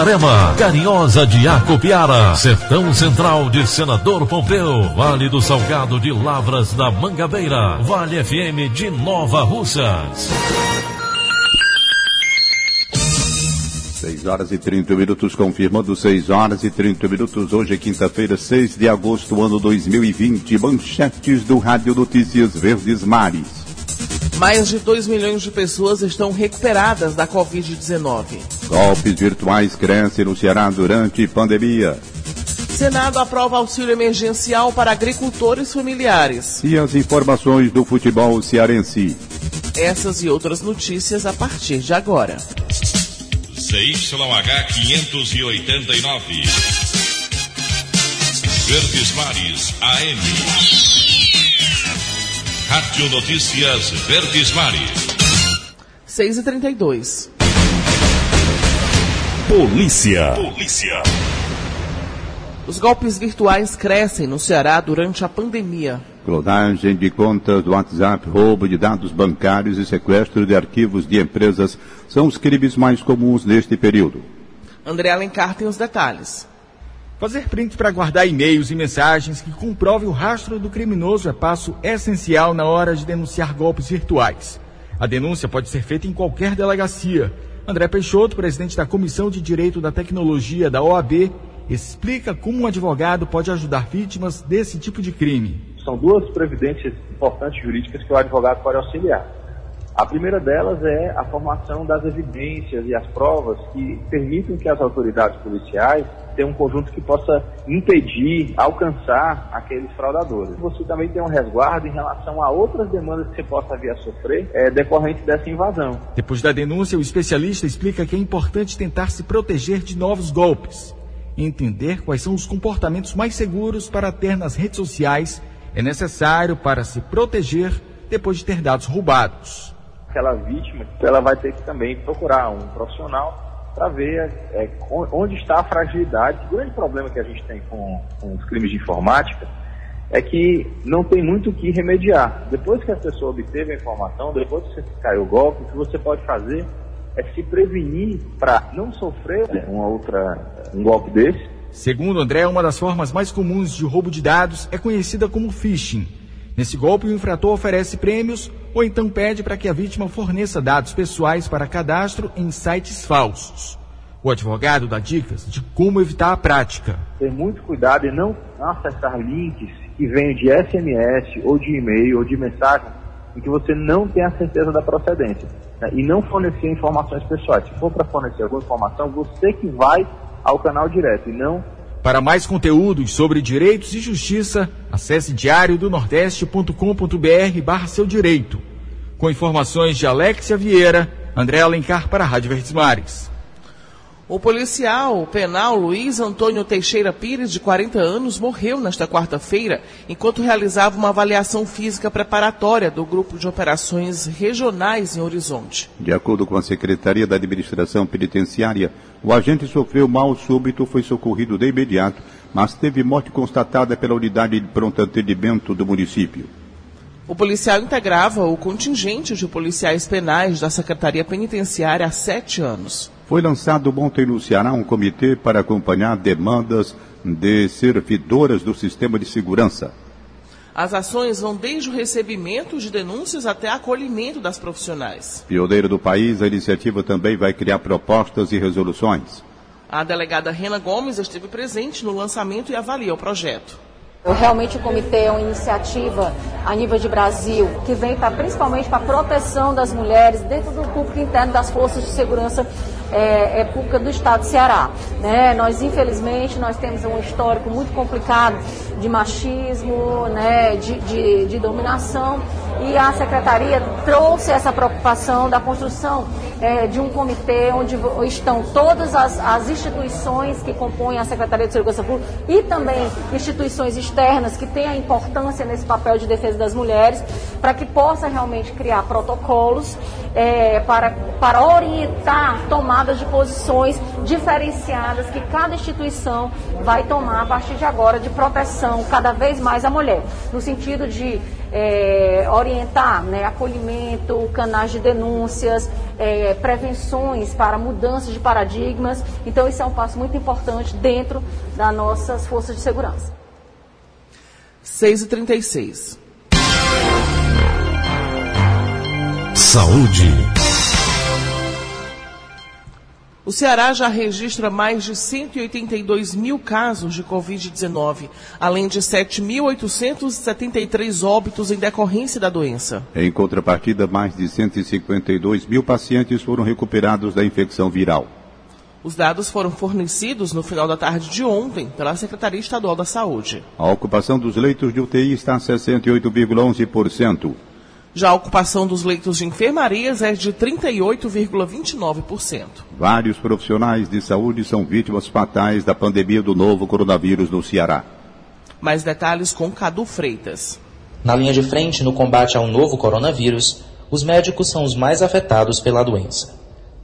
Itarema, Carinhosa de Acopiara, Sertão Central de Senador Pompeu, Vale do Salgado de Lavras da Mangabeira, Vale FM de Nova Russas. 6 horas e 30 minutos, confirmando 6 horas e 30 minutos. Hoje é quinta-feira, 6 de agosto, ano 2020. Manchetes do Rádio Notícias Verdes Mares. Mais de 2 milhões de pessoas estão recuperadas da Covid-19. Golpes virtuais crescem no Ceará durante pandemia. Senado aprova auxílio emergencial para agricultores familiares. E as informações do futebol cearense. Essas e outras notícias a partir de agora. CYH 589. Verdes Mares AM. Rádio Notícias Verdes Mares. 6 e 32 Polícia. Polícia. Os golpes virtuais crescem no Ceará durante a pandemia. Clonagem de contas do WhatsApp, roubo de dados bancários e sequestro de arquivos de empresas são os crimes mais comuns neste período. André Alencar tem os detalhes. Fazer print para guardar e-mails e mensagens que comprovem o rastro do criminoso é passo essencial na hora de denunciar golpes virtuais. A denúncia pode ser feita em qualquer delegacia André Peixoto, presidente da Comissão de Direito da Tecnologia da OAB, explica como um advogado pode ajudar vítimas desse tipo de crime. São duas previdências importantes jurídicas que o advogado pode auxiliar. A primeira delas é a formação das evidências e as provas que permitem que as autoridades policiais tenham um conjunto que possa impedir, alcançar aqueles fraudadores. Você também tem um resguardo em relação a outras demandas que você possa vir a sofrer é, decorrente dessa invasão. Depois da denúncia, o especialista explica que é importante tentar se proteger de novos golpes. Entender quais são os comportamentos mais seguros para ter nas redes sociais é necessário para se proteger depois de ter dados roubados aquela vítima, ela vai ter que também procurar um profissional para ver é, onde está a fragilidade. O grande problema que a gente tem com, com os crimes de informática é que não tem muito o que remediar. Depois que a pessoa obteve a informação, depois que você caiu o golpe, o que você pode fazer é se prevenir para não sofrer uma outra, um golpe desse. Segundo André, uma das formas mais comuns de roubo de dados é conhecida como phishing Nesse golpe, o infrator oferece prêmios ou então pede para que a vítima forneça dados pessoais para cadastro em sites falsos. O advogado dá dicas de como evitar a prática. Ter muito cuidado em não acessar links que venham de SMS ou de e-mail ou de mensagem em que você não tem a certeza da procedência. Né? E não fornecer informações pessoais. Se for para fornecer alguma informação, você que vai ao canal direto e não para mais conteúdos sobre direitos e justiça, acesse diariodonordeste.com.br barra seu direito. Com informações de Alexia Vieira, André Alencar para a Rádio Verdes Mares. O policial penal Luiz Antônio Teixeira Pires, de 40 anos, morreu nesta quarta-feira enquanto realizava uma avaliação física preparatória do Grupo de Operações Regionais em Horizonte. De acordo com a Secretaria da Administração Penitenciária, o agente sofreu mal súbito, foi socorrido de imediato, mas teve morte constatada pela unidade de pronto atendimento do município. O policial integrava o contingente de policiais penais da Secretaria Penitenciária há sete anos. Foi lançado ontem no Ceará um comitê para acompanhar demandas de servidoras do sistema de segurança. As ações vão desde o recebimento de denúncias até acolhimento das profissionais. Pioneiro do país, a iniciativa também vai criar propostas e resoluções. A delegada Rena Gomes esteve presente no lançamento e avalia o projeto. Realmente o comitê é uma iniciativa a nível de Brasil que vem pra, principalmente para a proteção das mulheres dentro do público interno das forças de segurança é, é pública do Estado do Ceará. Né? Nós, infelizmente, nós temos um histórico muito complicado de machismo, né, de, de, de dominação, e a Secretaria trouxe essa preocupação da construção é, de um comitê onde estão todas as, as, instituições que compõem a Secretaria de Segurança Pública e também instituições externas que têm a importância nesse papel de defesa das mulheres, para que possa realmente criar protocolos é, para, para orientar tomadas de posições diferenciadas que cada instituição vai tomar a partir de agora de proteção cada vez mais à mulher, no sentido de é, orientar né, acolhimento, canais de denúncias, é, prevenções para mudanças de paradigmas. Então, isso é um passo muito importante dentro das nossas forças de segurança. 6h36. Saúde. O Ceará já registra mais de 182 mil casos de Covid-19, além de 7.873 óbitos em decorrência da doença. Em contrapartida, mais de 152 mil pacientes foram recuperados da infecção viral. Os dados foram fornecidos no final da tarde de ontem pela Secretaria Estadual da Saúde. A ocupação dos leitos de UTI está a 68,11%. Já a ocupação dos leitos de enfermarias é de 38,29%. Vários profissionais de saúde são vítimas fatais da pandemia do novo coronavírus no Ceará. Mais detalhes com Cadu Freitas. Na linha de frente no combate ao novo coronavírus, os médicos são os mais afetados pela doença.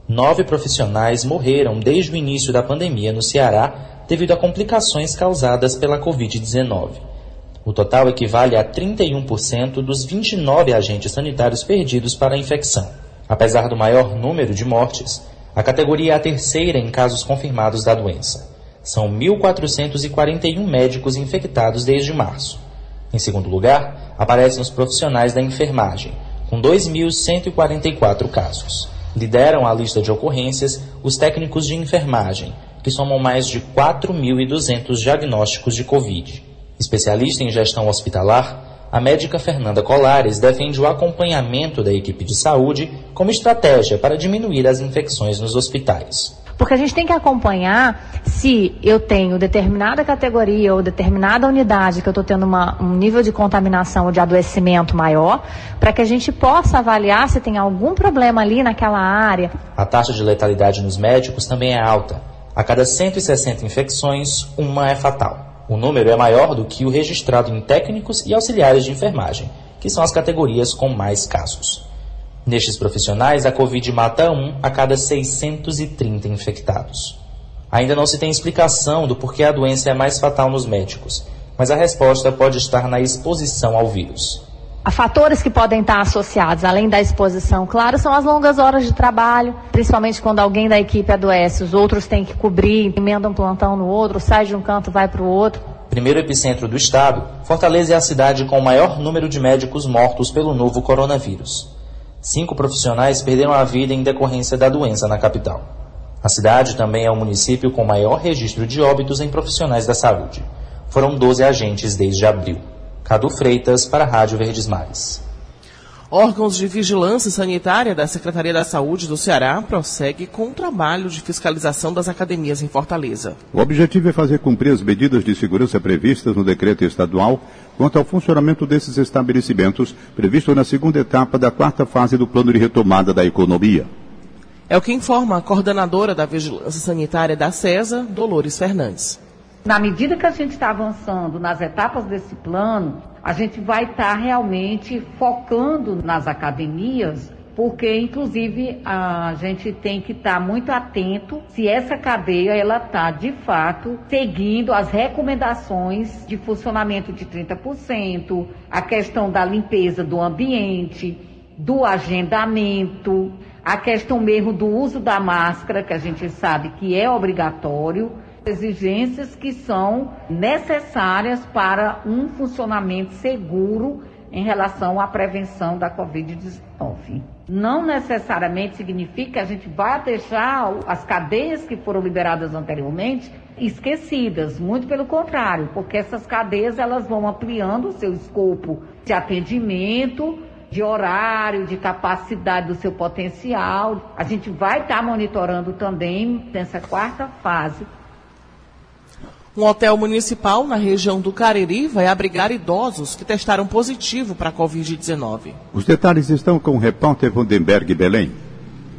Nove profissionais morreram desde o início da pandemia no Ceará devido a complicações causadas pela Covid-19. O total equivale a 31% dos 29 agentes sanitários perdidos para a infecção. Apesar do maior número de mortes, a categoria é a terceira em casos confirmados da doença. São 1.441 médicos infectados desde março. Em segundo lugar, aparecem os profissionais da enfermagem, com 2.144 casos. Lideram a lista de ocorrências os técnicos de enfermagem, que somam mais de 4.200 diagnósticos de Covid. Especialista em gestão hospitalar, a médica Fernanda Colares defende o acompanhamento da equipe de saúde como estratégia para diminuir as infecções nos hospitais. Porque a gente tem que acompanhar se eu tenho determinada categoria ou determinada unidade que eu estou tendo uma, um nível de contaminação ou de adoecimento maior, para que a gente possa avaliar se tem algum problema ali naquela área. A taxa de letalidade nos médicos também é alta. A cada 160 infecções, uma é fatal. O número é maior do que o registrado em técnicos e auxiliares de enfermagem, que são as categorias com mais casos. Nestes profissionais, a Covid mata um a cada 630 infectados. Ainda não se tem explicação do porquê a doença é mais fatal nos médicos, mas a resposta pode estar na exposição ao vírus. Fatores que podem estar associados, além da exposição, claro, são as longas horas de trabalho, principalmente quando alguém da equipe adoece, os outros têm que cobrir, emendam um plantão no outro, sai de um canto, vai para o outro. Primeiro epicentro do estado, Fortaleza é a cidade com o maior número de médicos mortos pelo novo coronavírus. Cinco profissionais perderam a vida em decorrência da doença na capital. A cidade também é o município com maior registro de óbitos em profissionais da saúde. Foram 12 agentes desde abril. Cadu Freitas, para a Rádio Verdes Mares. Órgãos de vigilância sanitária da Secretaria da Saúde do Ceará prossegue com o trabalho de fiscalização das academias em Fortaleza. O objetivo é fazer cumprir as medidas de segurança previstas no decreto estadual quanto ao funcionamento desses estabelecimentos, previsto na segunda etapa da quarta fase do plano de retomada da economia. É o que informa a coordenadora da Vigilância Sanitária da CESA, Dolores Fernandes. Na medida que a gente está avançando nas etapas desse plano, a gente vai estar tá realmente focando nas academias porque inclusive a gente tem que estar tá muito atento se essa cadeia ela está de fato seguindo as recomendações de funcionamento de 30%, a questão da limpeza do ambiente, do agendamento, a questão mesmo do uso da máscara, que a gente sabe que é obrigatório exigências que são necessárias para um funcionamento seguro em relação à prevenção da Covid-19. Não necessariamente significa que a gente vai deixar as cadeias que foram liberadas anteriormente esquecidas, muito pelo contrário, porque essas cadeias elas vão ampliando o seu escopo de atendimento de horário, de capacidade do seu potencial. A gente vai estar monitorando também nessa quarta fase. Um hotel municipal na região do Cariri vai abrigar idosos que testaram positivo para a Covid-19. Os detalhes estão com o repórter Vandenberg Belém.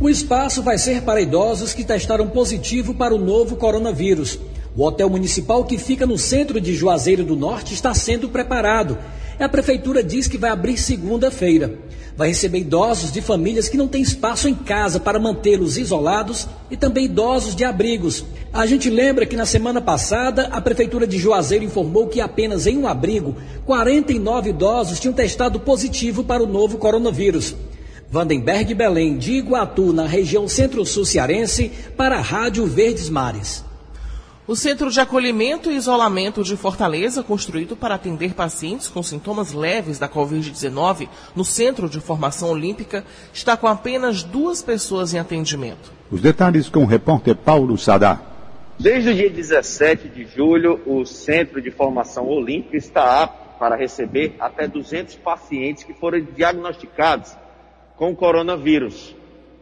O espaço vai ser para idosos que testaram positivo para o novo coronavírus. O hotel municipal que fica no centro de Juazeiro do Norte está sendo preparado. A prefeitura diz que vai abrir segunda-feira. Vai receber idosos de famílias que não têm espaço em casa para mantê-los isolados e também idosos de abrigos. A gente lembra que na semana passada a prefeitura de Juazeiro informou que apenas em um abrigo 49 idosos tinham testado positivo para o novo coronavírus. Vandenberg Belém, de Iguatu, na região centro-sul cearense, para a Rádio Verdes Mares. O Centro de Acolhimento e Isolamento de Fortaleza, construído para atender pacientes com sintomas leves da Covid-19 no Centro de Formação Olímpica, está com apenas duas pessoas em atendimento. Os detalhes com o repórter Paulo Sadá. Desde o dia 17 de julho, o Centro de Formação Olímpica está apto para receber até 200 pacientes que foram diagnosticados com coronavírus.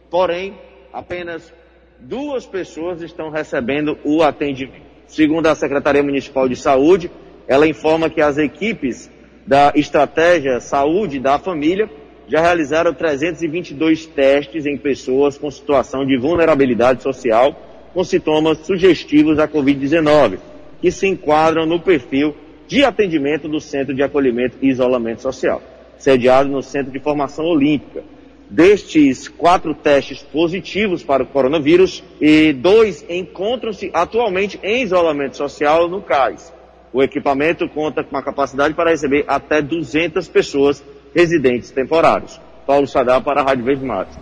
Porém, apenas duas pessoas estão recebendo o atendimento. Segundo a Secretaria Municipal de Saúde, ela informa que as equipes da Estratégia Saúde da Família já realizaram 322 testes em pessoas com situação de vulnerabilidade social com sintomas sugestivos da Covid-19, que se enquadram no perfil de atendimento do Centro de Acolhimento e Isolamento Social, sediado no Centro de Formação Olímpica Destes quatro testes positivos para o coronavírus, e dois encontram-se atualmente em isolamento social no CAIS. O equipamento conta com a capacidade para receber até 200 pessoas residentes temporários. Paulo Sadar para a Rádio Verde Mato.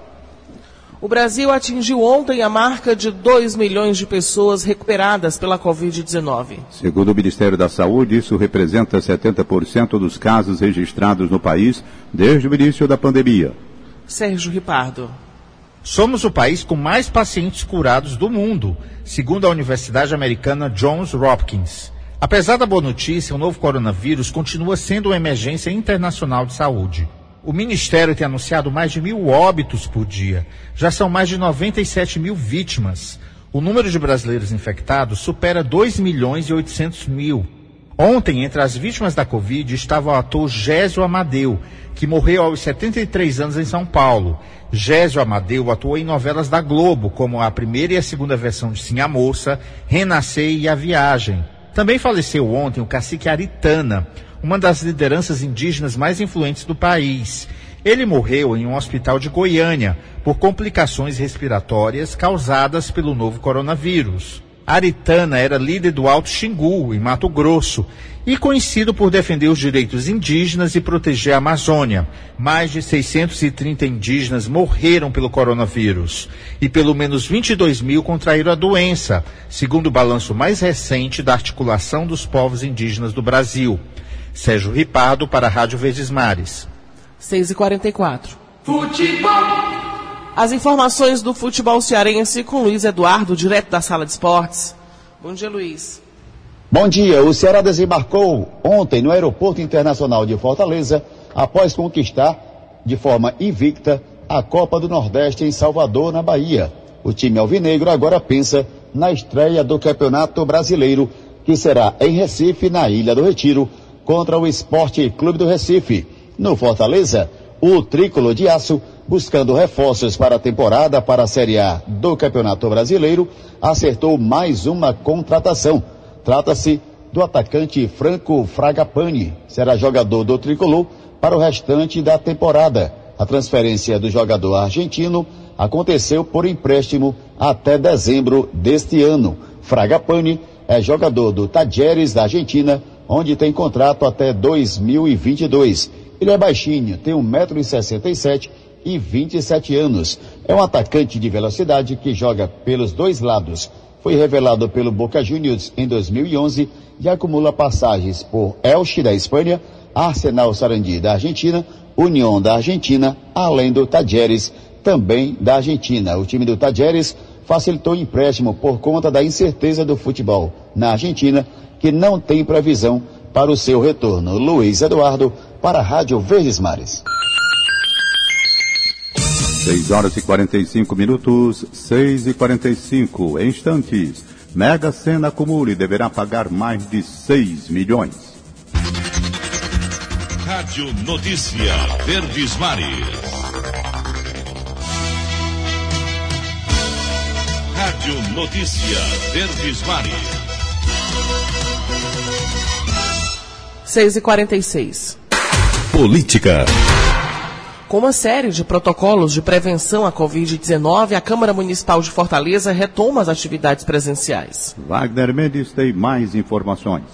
O Brasil atingiu ontem a marca de 2 milhões de pessoas recuperadas pela Covid-19. Segundo o Ministério da Saúde, isso representa 70% dos casos registrados no país desde o início da pandemia. Sérgio Ripardo. Somos o país com mais pacientes curados do mundo, segundo a Universidade Americana Johns Hopkins. Apesar da boa notícia, o novo coronavírus continua sendo uma emergência internacional de saúde. O Ministério tem anunciado mais de mil óbitos por dia. Já são mais de 97 mil vítimas. O número de brasileiros infectados supera 2 milhões e 800 mil. Ontem, entre as vítimas da Covid, estava o ator Gésio Amadeu, que morreu aos 73 anos em São Paulo. Gésio Amadeu atuou em novelas da Globo, como a primeira e a segunda versão de Sim a Moça, Renascer e A Viagem. Também faleceu ontem o cacique Aritana, uma das lideranças indígenas mais influentes do país. Ele morreu em um hospital de Goiânia por complicações respiratórias causadas pelo novo coronavírus. Aritana era líder do Alto Xingu, em Mato Grosso, e conhecido por defender os direitos indígenas e proteger a Amazônia. Mais de 630 indígenas morreram pelo coronavírus e pelo menos 22 mil contraíram a doença, segundo o balanço mais recente da Articulação dos Povos Indígenas do Brasil. Sérgio Ripado para a Rádio Verdes Mares. 6h44. Futebol! As informações do futebol cearense com Luiz Eduardo, direto da sala de esportes. Bom dia, Luiz. Bom dia. O Ceará desembarcou ontem no Aeroporto Internacional de Fortaleza após conquistar de forma invicta a Copa do Nordeste em Salvador, na Bahia. O time alvinegro agora pensa na estreia do Campeonato Brasileiro, que será em Recife, na Ilha do Retiro, contra o Esporte Clube do Recife. No Fortaleza, o Tricolor de Aço buscando reforços para a temporada para a Série A do Campeonato Brasileiro, acertou mais uma contratação. Trata-se do atacante Franco Fragapane, será jogador do tricolor para o restante da temporada. A transferência do jogador argentino aconteceu por empréstimo até dezembro deste ano. Fragapane é jogador do Tajeres da Argentina, onde tem contrato até 2022. Ele é baixinho, tem 1,67m e 27 anos. É um atacante de velocidade que joga pelos dois lados. Foi revelado pelo Boca Juniors em 2011 e acumula passagens por Elche da Espanha, Arsenal Sarandi da Argentina, União da Argentina, além do Tajeres, também da Argentina. O time do Tajeres facilitou o empréstimo por conta da incerteza do futebol na Argentina, que não tem previsão para o seu retorno. Luiz Eduardo, para a Rádio Verdes Mares. 6 horas e 45 minutos, 6 e 45 em instantes. Mega Sena acumule deverá pagar mais de 6 milhões. Rádio Notícia Verdes Mares. Rádio Notícia Verdes Mares. 6 e 46 Política. Com uma série de protocolos de prevenção à Covid-19, a Câmara Municipal de Fortaleza retoma as atividades presenciais. Wagner Mendes tem mais informações.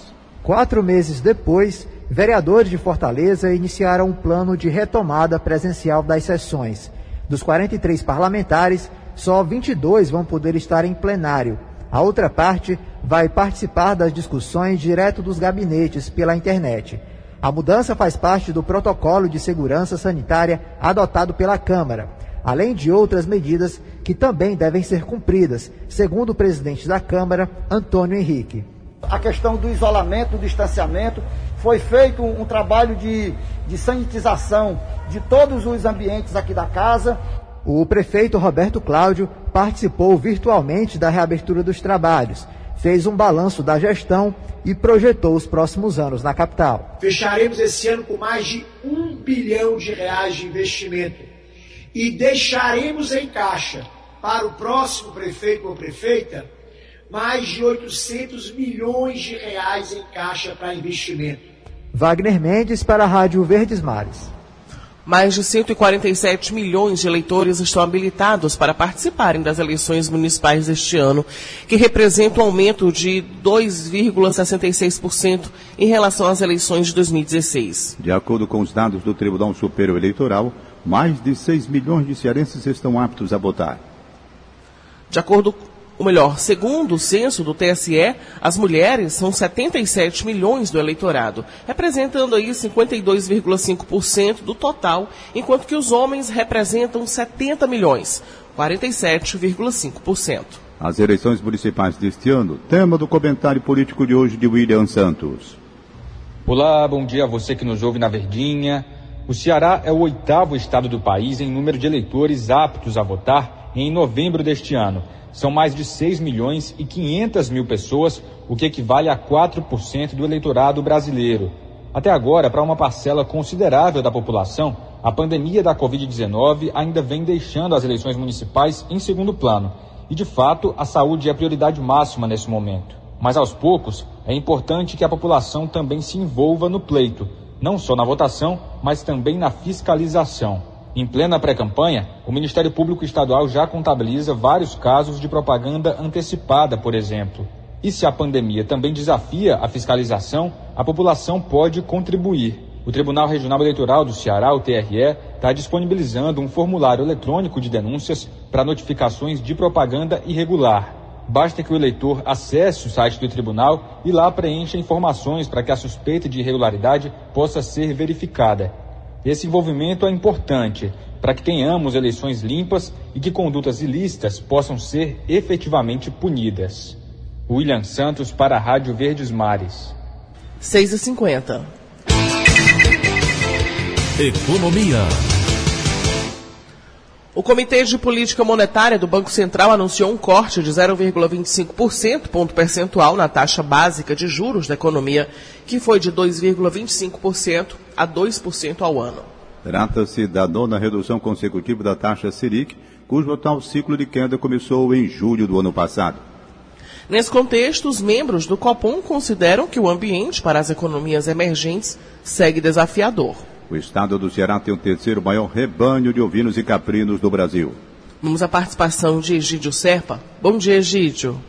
Quatro meses depois, vereadores de Fortaleza iniciaram um plano de retomada presencial das sessões. Dos 43 parlamentares, só 22 vão poder estar em plenário. A outra parte vai participar das discussões direto dos gabinetes pela internet. A mudança faz parte do protocolo de segurança sanitária adotado pela Câmara, além de outras medidas que também devem ser cumpridas, segundo o presidente da Câmara, Antônio Henrique. A questão do isolamento, do distanciamento, foi feito um, um trabalho de, de sanitização de todos os ambientes aqui da casa. O prefeito Roberto Cláudio participou virtualmente da reabertura dos trabalhos fez um balanço da gestão e projetou os próximos anos na capital. Fecharemos esse ano com mais de um bilhão de reais de investimento e deixaremos em caixa para o próximo prefeito ou prefeita mais de 800 milhões de reais em caixa para investimento. Wagner Mendes para a Rádio Verdes Mares. Mais de 147 milhões de eleitores estão habilitados para participarem das eleições municipais deste ano, que representa um aumento de 2,66% em relação às eleições de 2016. De acordo com os dados do Tribunal Superior Eleitoral, mais de 6 milhões de cearenses estão aptos a votar. De acordo ou melhor, segundo o censo do TSE, as mulheres são 77 milhões do eleitorado, representando aí 52,5% do total, enquanto que os homens representam 70 milhões, 47,5%. As eleições municipais deste ano, tema do comentário político de hoje de William Santos. Olá, bom dia a você que nos ouve na Verdinha. O Ceará é o oitavo estado do país em número de eleitores aptos a votar em novembro deste ano são mais de 6 milhões e 500 mil pessoas, o que equivale a 4% do eleitorado brasileiro. Até agora, para uma parcela considerável da população, a pandemia da Covid-19 ainda vem deixando as eleições municipais em segundo plano. E, de fato, a saúde é a prioridade máxima nesse momento. Mas, aos poucos, é importante que a população também se envolva no pleito, não só na votação, mas também na fiscalização. Em plena pré-campanha, o Ministério Público Estadual já contabiliza vários casos de propaganda antecipada, por exemplo. E se a pandemia também desafia a fiscalização, a população pode contribuir. O Tribunal Regional Eleitoral do Ceará, o TRE, está disponibilizando um formulário eletrônico de denúncias para notificações de propaganda irregular. Basta que o eleitor acesse o site do tribunal e lá preencha informações para que a suspeita de irregularidade possa ser verificada. Esse envolvimento é importante para que tenhamos eleições limpas e que condutas ilícitas possam ser efetivamente punidas. William Santos para a Rádio Verdes Mares. 6 e 50 Economia. O Comitê de Política Monetária do Banco Central anunciou um corte de 0,25% ponto percentual na taxa básica de juros da economia, que foi de 2,25% a 2% ao ano. Trata-se da nona redução consecutiva da taxa Selic, cujo atual ciclo de queda começou em julho do ano passado. Nesse contexto, os membros do Copom consideram que o ambiente para as economias emergentes segue desafiador. O estado do Ceará tem o terceiro maior rebanho de ovinos e caprinos do Brasil. Vamos à participação de Egídio Serpa. Bom dia, Egídio.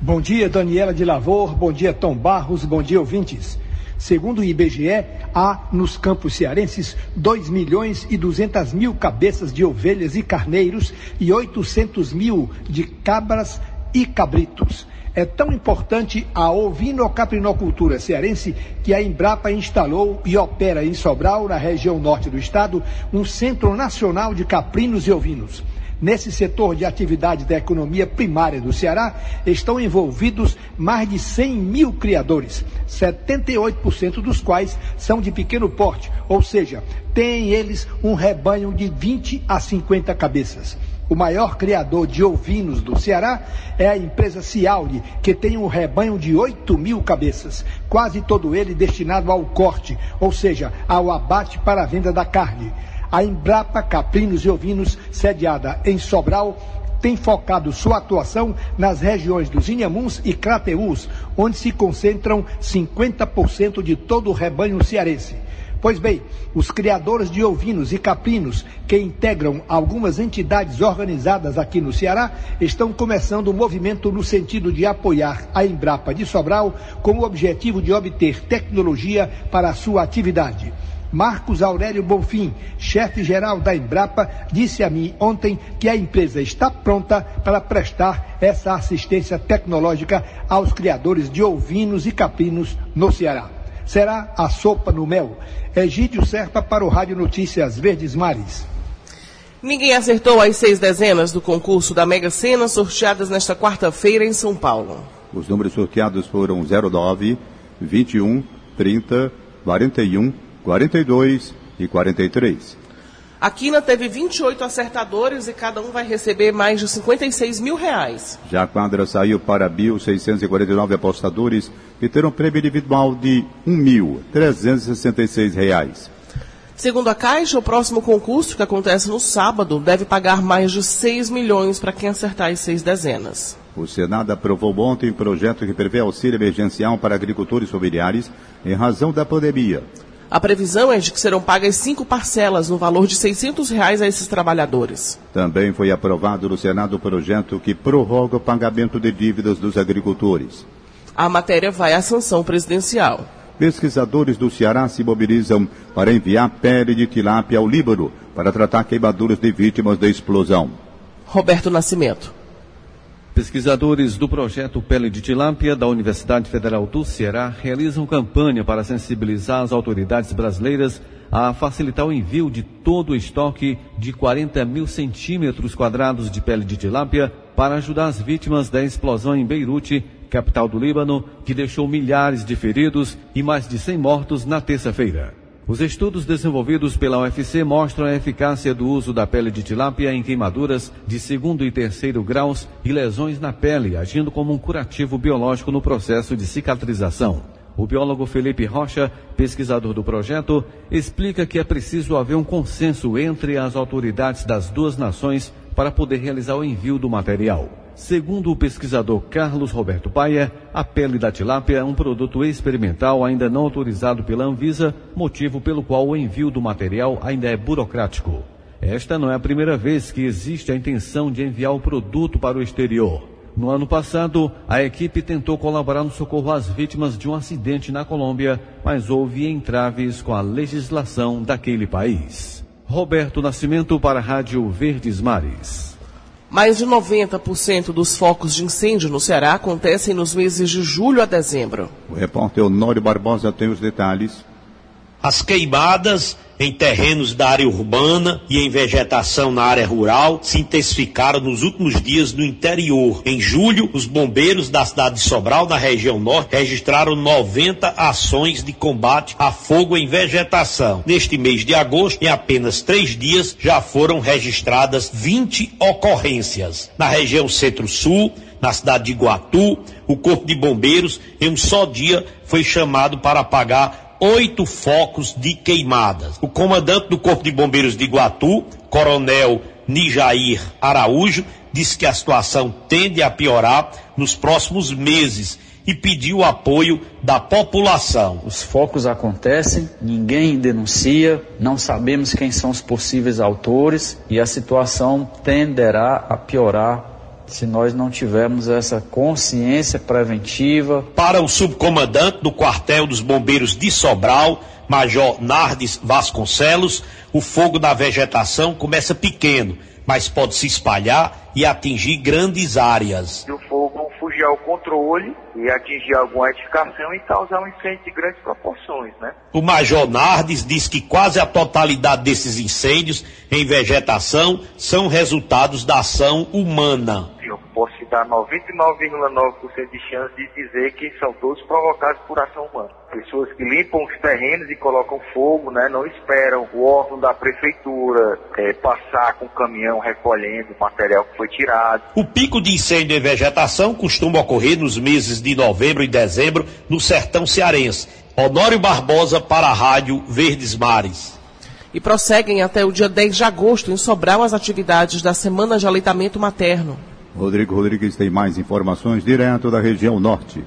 Bom dia, Daniela de Lavor. Bom dia, Tom Barros. Bom dia, ouvintes. Segundo o IBGE, há nos campos cearenses 2 milhões e 200 mil cabeças de ovelhas e carneiros e 800 mil de cabras e cabritos. É tão importante a ovinocaprinocultura cearense que a Embrapa instalou e opera em Sobral, na região norte do estado, um centro nacional de caprinos e ovinos. Nesse setor de atividade da economia primária do Ceará estão envolvidos mais de 100 mil criadores, 78% dos quais são de pequeno porte, ou seja, têm eles um rebanho de 20 a 50 cabeças. O maior criador de ovinos do Ceará é a empresa Ciauli, que tem um rebanho de 8 mil cabeças, quase todo ele destinado ao corte, ou seja, ao abate para a venda da carne. A Embrapa Caprinos e Ovinos, sediada em Sobral, tem focado sua atuação nas regiões dos Inhamuns e Crateús, onde se concentram 50% de todo o rebanho cearense. Pois bem, os criadores de ovinos e caprinos, que integram algumas entidades organizadas aqui no Ceará, estão começando um movimento no sentido de apoiar a Embrapa de Sobral com o objetivo de obter tecnologia para a sua atividade. Marcos Aurélio Bonfim, chefe-geral da Embrapa, disse a mim ontem que a empresa está pronta para prestar essa assistência tecnológica aos criadores de ovinos e caprinos no Ceará. Será a sopa no mel. Egídio Serpa para o Rádio Notícias Verdes Mares. Ninguém acertou as seis dezenas do concurso da Mega Sena sorteadas nesta quarta-feira em São Paulo. Os números sorteados foram 09, 21, 30, 41, 42 e 43. A Quina teve 28 acertadores e cada um vai receber mais de 56 mil reais. Já a quadra saiu para 1.649 apostadores que terão prêmio individual de 1.366 reais. Segundo a Caixa, o próximo concurso, que acontece no sábado, deve pagar mais de 6 milhões para quem acertar as seis dezenas. O Senado aprovou ontem um projeto que prevê auxílio emergencial para agricultores familiares em razão da pandemia. A previsão é de que serão pagas cinco parcelas no valor de 600 reais a esses trabalhadores. Também foi aprovado no Senado o projeto que prorroga o pagamento de dívidas dos agricultores. A matéria vai à sanção presidencial. Pesquisadores do Ceará se mobilizam para enviar pele de tilápia ao Líbano para tratar queimaduras de vítimas da explosão. Roberto Nascimento. Pesquisadores do projeto Pele de Tilápia da Universidade Federal do Ceará realizam campanha para sensibilizar as autoridades brasileiras a facilitar o envio de todo o estoque de 40 mil centímetros quadrados de pele de tilápia para ajudar as vítimas da explosão em Beirute, capital do Líbano, que deixou milhares de feridos e mais de 100 mortos na terça-feira. Os estudos desenvolvidos pela UFC mostram a eficácia do uso da pele de tilápia em queimaduras de segundo e terceiro graus e lesões na pele, agindo como um curativo biológico no processo de cicatrização. O biólogo Felipe Rocha, pesquisador do projeto, explica que é preciso haver um consenso entre as autoridades das duas nações para poder realizar o envio do material. Segundo o pesquisador Carlos Roberto Paia, a pele da tilápia é um produto experimental ainda não autorizado pela Anvisa, motivo pelo qual o envio do material ainda é burocrático. Esta não é a primeira vez que existe a intenção de enviar o produto para o exterior. No ano passado, a equipe tentou colaborar no socorro às vítimas de um acidente na Colômbia, mas houve entraves com a legislação daquele país. Roberto Nascimento para a Rádio Verdes Mares. Mais de 90% dos focos de incêndio no Ceará acontecem nos meses de julho a dezembro. O repórter Honório Barbosa tem os detalhes. As queimadas em terrenos da área urbana e em vegetação na área rural se intensificaram nos últimos dias no interior. Em julho, os bombeiros da cidade de Sobral, na região norte, registraram 90 ações de combate a fogo em vegetação. Neste mês de agosto, em apenas três dias, já foram registradas 20 ocorrências. Na região centro-sul, na cidade de Iguatu, o Corpo de Bombeiros, em um só dia, foi chamado para apagar oito focos de queimadas. O comandante do Corpo de Bombeiros de Iguatu, Coronel Nijair Araújo, disse que a situação tende a piorar nos próximos meses e pediu o apoio da população. Os focos acontecem, ninguém denuncia, não sabemos quem são os possíveis autores e a situação tenderá a piorar se nós não tivermos essa consciência preventiva. Para o subcomandante do quartel dos bombeiros de Sobral, Major Nardes Vasconcelos, o fogo na vegetação começa pequeno, mas pode se espalhar e atingir grandes áreas. O fogo fugir ao controle e atingir alguma edificação e causar um incêndio de grandes proporções, né? O Major Nardes diz que quase a totalidade desses incêndios em vegetação são resultados da ação humana. Citar 99,9% de chance de dizer que são todos provocados por ação humana. Pessoas que limpam os terrenos e colocam fogo, né? Não esperam o órgão da prefeitura é, passar com o caminhão recolhendo o material que foi tirado. O pico de incêndio em vegetação costuma ocorrer nos meses de novembro e dezembro no sertão cearense. Honório Barbosa para a Rádio Verdes Mares. E prosseguem até o dia 10 de agosto em Sobral as atividades da Semana de Aleitamento Materno. Rodrigo Rodrigues tem mais informações direto da região norte.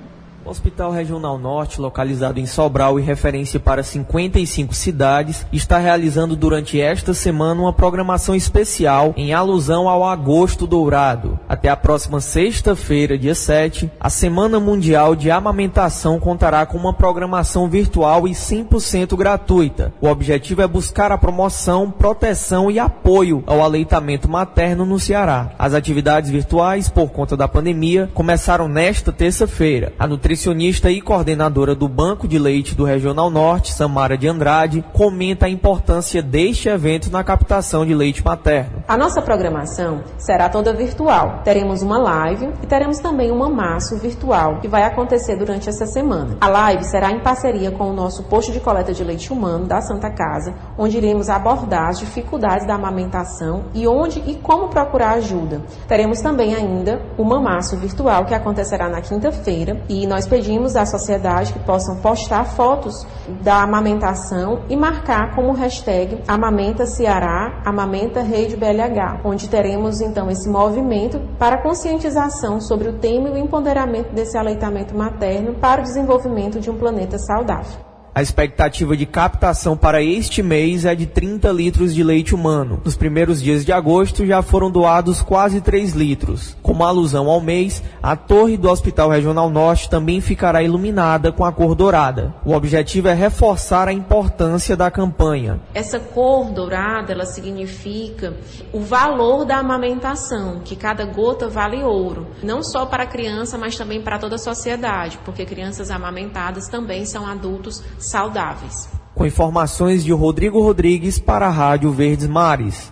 O Hospital Regional Norte, localizado em Sobral e referência para 55 cidades, está realizando durante esta semana uma programação especial em alusão ao Agosto Dourado. Até a próxima sexta-feira, dia 7, a Semana Mundial de Amamentação contará com uma programação virtual e 100% gratuita. O objetivo é buscar a promoção, proteção e apoio ao aleitamento materno no Ceará. As atividades virtuais, por conta da pandemia, começaram nesta terça-feira. A nutricionista e coordenadora do Banco de Leite do Regional Norte, Samara de Andrade, comenta a importância deste evento na captação de leite materno. A nossa programação será toda virtual. Teremos uma live e teremos também um mamaço virtual que vai acontecer durante essa semana. A live será em parceria com o nosso posto de coleta de leite humano da Santa Casa, onde iremos abordar as dificuldades da amamentação e onde e como procurar ajuda. Teremos também ainda o mamaço virtual que acontecerá na quinta-feira e nós nós pedimos à sociedade que possam postar fotos da amamentação e marcar como hashtag Amamenta Ceará, Amamenta Rede BLH, onde teremos então esse movimento para conscientização sobre o tema e o empoderamento desse aleitamento materno para o desenvolvimento de um planeta saudável. A expectativa de captação para este mês é de 30 litros de leite humano. Nos primeiros dias de agosto já foram doados quase 3 litros. Como alusão ao mês, a torre do Hospital Regional Norte também ficará iluminada com a cor dourada. O objetivo é reforçar a importância da campanha. Essa cor dourada, ela significa o valor da amamentação, que cada gota vale ouro, não só para a criança, mas também para toda a sociedade, porque crianças amamentadas também são adultos saudáveis. Com informações de Rodrigo Rodrigues para a Rádio Verdes Mares.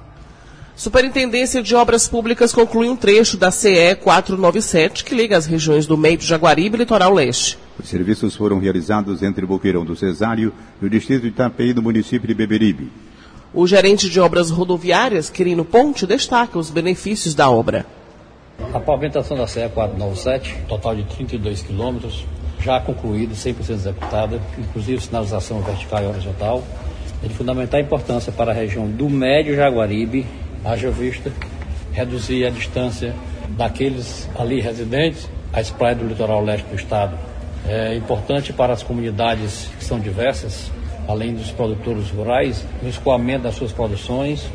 Superintendência de Obras Públicas conclui um trecho da CE 497 que liga as regiões do meio do Jaguaribe e Litoral Leste. Os serviços foram realizados entre Boqueirão do Cesário e o distrito de Itapeí do município de Beberibe. O gerente de obras rodoviárias, Quirino Ponte, destaca os benefícios da obra. A pavimentação da CE 497, total de 32 quilômetros, já concluída, 100% executada, inclusive sinalização vertical e horizontal, é de fundamental importância para a região do Médio Jaguaribe, haja vista, reduzir a distância daqueles ali residentes às praias do litoral leste do estado. É importante para as comunidades que são diversas, além dos produtores rurais, no escoamento das suas produções,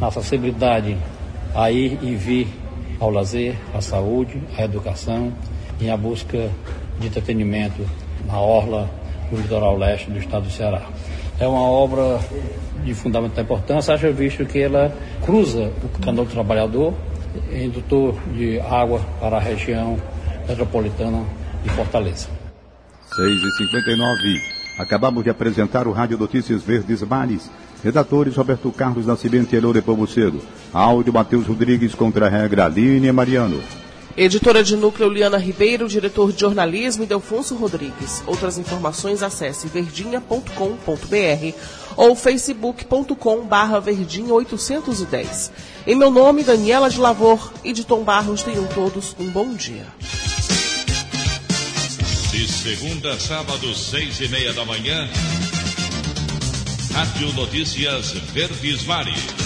na acessibilidade a ir e vir ao lazer, à saúde, à educação e à busca de entretenimento na orla do litoral leste do estado do Ceará. É uma obra de fundamental importância, haja visto que ela cruza o canal do trabalhador, indutor de água para a região metropolitana de Fortaleza. 6h59. Acabamos de apresentar o Rádio Notícias Verdes Mares. Redatores Roberto Carlos Nascimento e Elore Pomucedo. Áudio Matheus Rodrigues contra a regra Aline Mariano. Editora de núcleo Liana Ribeiro, diretor de jornalismo Delfonso Rodrigues. Outras informações acesse verdinha.com.br ou facebook.com barra verdinha 810. Em meu nome, Daniela de Lavor e de Tom Barros, tenham todos um bom dia. De segunda a sábado, seis e meia da manhã, Rádio Notícias Verdes Mares.